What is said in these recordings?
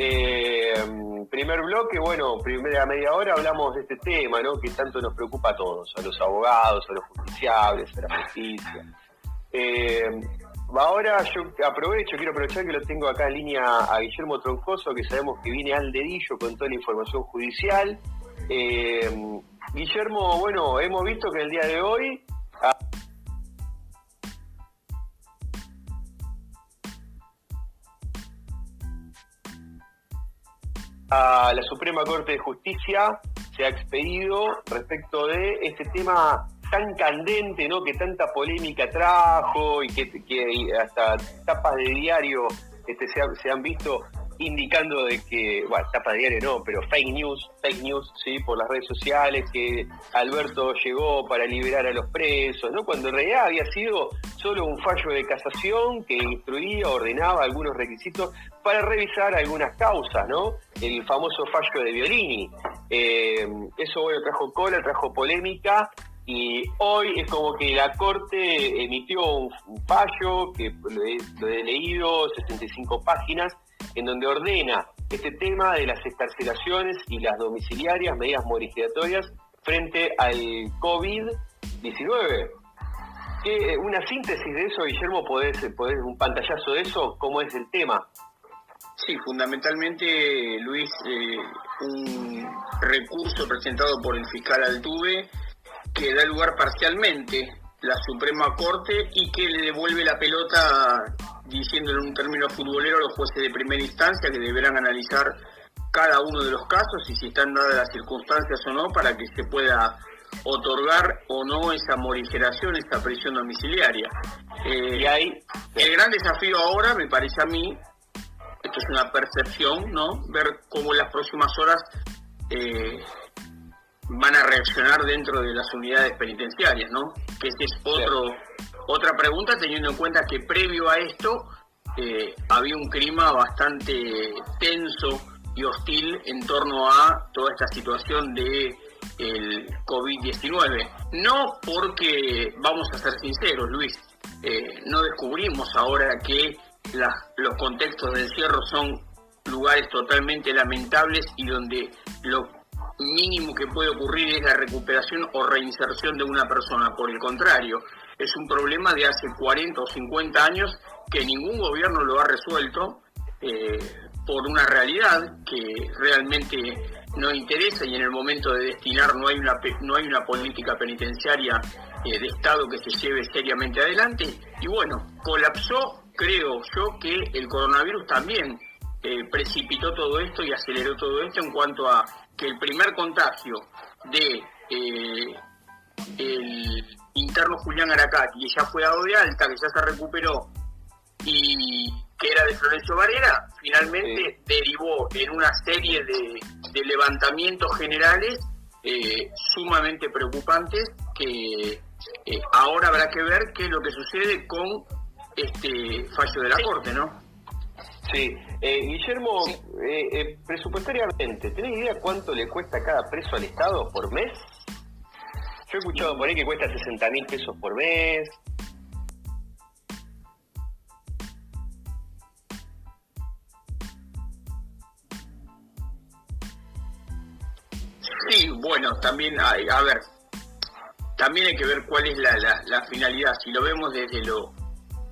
Eh, primer bloque, bueno, primera media hora hablamos de este tema, ¿no? Que tanto nos preocupa a todos, a los abogados, a los justiciables, a la justicia. Eh, ahora yo aprovecho, quiero aprovechar que lo tengo acá en línea a Guillermo Troncoso, que sabemos que viene al dedillo con toda la información judicial. Eh, Guillermo, bueno, hemos visto que el día de hoy a la Suprema Corte de Justicia se ha expedido respecto de este tema tan candente, ¿no? Que tanta polémica trajo y que, hasta tapas de diario este, se han visto indicando de que, bueno, tapa diario no, pero fake news, fake news, sí, por las redes sociales, que Alberto llegó para liberar a los presos, ¿no? Cuando en realidad había sido solo un fallo de casación que instruía, ordenaba algunos requisitos para revisar algunas causas, ¿no? El famoso fallo de Violini. Eh, eso, bueno, trajo cola, trajo polémica, y hoy es como que la Corte emitió un, fallo que lo he, leído, 65 páginas, en donde ordena este tema de las escarcelaciones y las domiciliarias, medidas modificatorias frente al COVID-19. Una síntesis de eso, Guillermo, ¿podés, podés un pantallazo de eso? ¿Cómo es el tema? Sí, fundamentalmente, Luis, eh, un recurso presentado por el fiscal Altuve que da lugar parcialmente la Suprema Corte y que le devuelve la pelota diciéndole en un término futbolero a los jueces de primera instancia que deberán analizar cada uno de los casos y si están dadas las circunstancias o no para que se pueda otorgar o no esa morigeración, esa prisión domiciliaria. Eh, y ahí, el gran desafío ahora, me parece a mí, esto es una percepción, ¿no? Ver cómo en las próximas horas eh, van a reaccionar dentro de las unidades penitenciarias, ¿no? Que ese es otro, otra pregunta, teniendo en cuenta que previo a esto eh, había un clima bastante tenso y hostil en torno a toda esta situación de el COVID-19. No porque, vamos a ser sinceros, Luis, eh, no descubrimos ahora que los contextos de encierro son lugares totalmente lamentables y donde lo mínimo que puede ocurrir es la recuperación o reinserción de una persona. Por el contrario, es un problema de hace 40 o 50 años que ningún gobierno lo ha resuelto eh, por una realidad que realmente no interesa y en el momento de destinar no hay una, no hay una política penitenciaria eh, de Estado que se lleve seriamente adelante. Y bueno, colapsó, creo yo, que el coronavirus también eh, precipitó todo esto y aceleró todo esto en cuanto a que el primer contagio de el interno Julián Aracati, que ya fue dado de alta, que ya se recuperó y que era de Florencio Varela, finalmente derivó en una serie de, levantamientos generales eh, sumamente preocupantes que eh, ahora habrá que ver qué es lo que sucede con este fallo de la Corte, ¿no? Sí, eh, Guillermo, eh, eh, presupuestariamente, ¿tenés idea cuánto le cuesta cada preso al Estado por mes? Yo he escuchado por ahí que cuesta 60 mil pesos por mes. Sí, bueno, también, hay, a ver, también hay que ver cuál es la, la finalidad. Si lo vemos desde lo,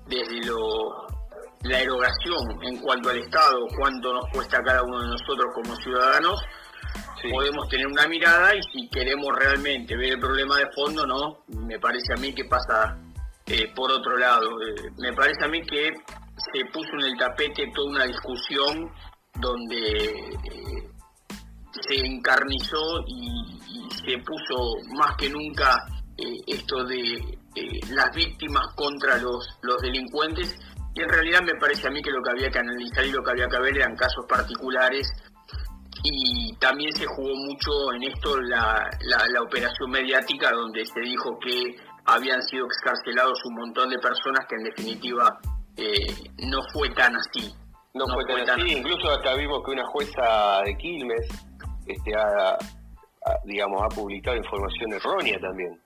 desde lo la erogación en cuanto al Estado, cuánto nos cuesta cada uno de nosotros como ciudadanos, podemos tener una mirada y si queremos realmente ver el problema de fondo, no, me parece a mí que pasa eh, por otro lado. Eh, me parece a mí que se puso en el tapete toda una discusión donde eh, se encarnizó y, se puso más que nunca esto de las víctimas contra los, los delincuentes. Y en realidad me parece a mí que lo que había que analizar y lo que había que ver eran casos particulares y también se jugó mucho en esto la, la, operación mediática donde se dijo que habían sido excarcelados un montón de personas que en definitiva eh, no fue tan así. No, fue, tan, así. incluso hasta vimos que una jueza de Quilmes este, ha, digamos, ha publicado información errónea también.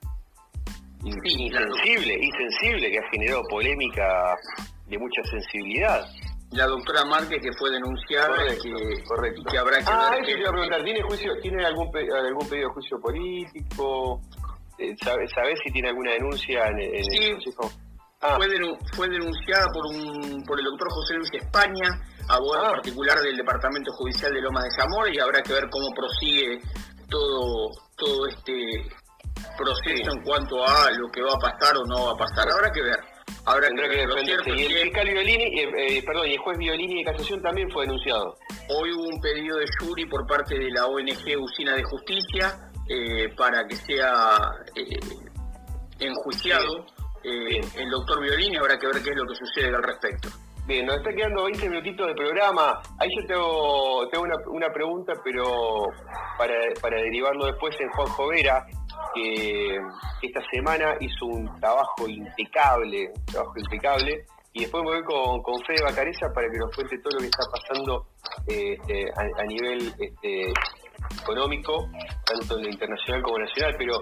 Insensible, insensible, que ha generado polémica de mucha sensibilidad. La doctora Márquez que fue denunciada correcto, que, correcto. que habrá que ah, ver eso que- te iba a preguntar, ¿tiene juicio, tiene algún pe- algún pedido de juicio político? Eh, ¿sabe- ¿Sabés si tiene alguna denuncia en, en Sí. el Consejo? Ah, fue, fue denunciada por un por el doctor José Luis España, abogado Ah. particular del Departamento Judicial de Lomas de Zamora, y habrá que ver cómo prosigue todo todo este proceso Sí. en cuanto a lo que va a pasar o no va a pasar. Habrá que ver. Habrá tendrá que defenderse. Y el fiscal Violini, eh, eh, perdón, y el juez Violini de casación también fue denunciado. hoy hubo un pedido de jury por parte de la ONG Usina de Justicia eh, para que sea enjuiciado Bien. el doctor Violini. Habrá que ver qué es lo que sucede al respecto. Bien, nos está quedando 20 minutitos de programa. Ahí yo tengo, tengo una, una pregunta, pero para, para derivarlo después en Juan Jovera, que esta semana hizo un trabajo impecable, un trabajo impecable, y después me voy con, con Fede Bacareza para que nos cuente todo lo que está pasando este, a, nivel este, económico, tanto en lo internacional como nacional, pero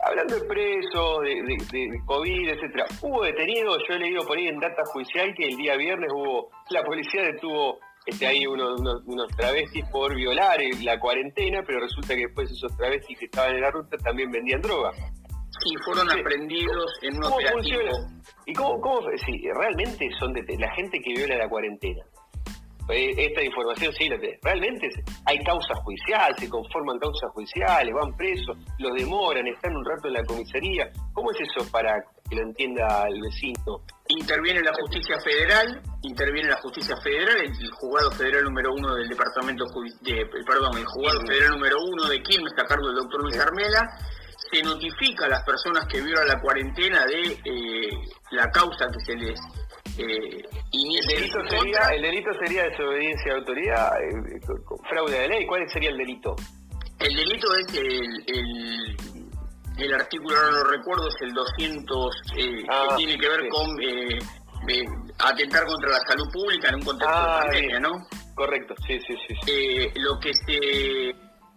hablando de presos, de COVID, etcétera, hubo detenidos, yo he leído por ahí en data judicial que el día viernes hubo, la policía detuvo este, ahí unos, unos, unos travestis por violar la cuarentena, pero resulta que después esos travestis que estaban en la ruta también vendían droga. Sí, fueron Sí. aprendidos en un ¿Cómo operativo. funciona? ¿Y cómo, cómo si realmente son de, la gente que viola la cuarentena? Eh, Esta información sí la. Realmente hay causas judiciales, se conforman causas judiciales, van presos, los demoran, están un rato en la comisaría. ¿Cómo es eso para que lo entienda el vecino? Interviene la justicia federal, interviene la justicia federal, el juzgado federal número uno del departamento de, perdón, el juzgado federal número uno de Quilmes, a cargo del doctor Luis. Armela, se notifica a las personas que violan la cuarentena de eh, la causa que se les eh, El delito sería, el delito sería desobediencia de autoridad, eh, con fraude de ley. ¿Cuál sería el delito? El delito es el, el, el artículo, no lo recuerdo, es el 200, eh, Ah, que tiene que ver sí. con eh, eh, atentar contra la salud pública en un contexto Ah, de pandemia, bien. ¿no? Correcto, sí, sí, sí. sí. Lo que se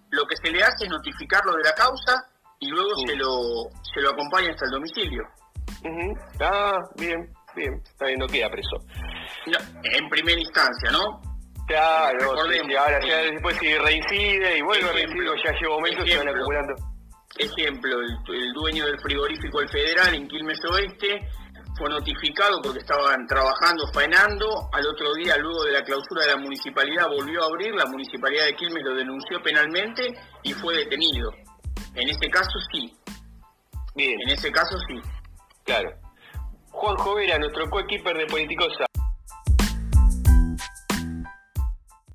lo que se le hace es notificarlo de la causa y luego Sí. se lo se lo acompaña hasta el domicilio. Ah, bien, bien. Está bien, no queda preso. No, en primera instancia, ¿no? Claro, sí, ahora ya después si reincide y vuelve a reincidir, ya lleva momentos se van acumulando. Ejemplo, el, el dueño del frigorífico El Federal en Quilmes Oeste fue notificado porque estaban trabajando, faenando. Al otro día, luego de la clausura de la municipalidad, volvió a abrir. La municipalidad de Quilmes lo denunció penalmente y fue detenido. En este caso sí, Bien, en ese caso sí. claro. Juan Jovera, nuestro coequiper de Politicosa.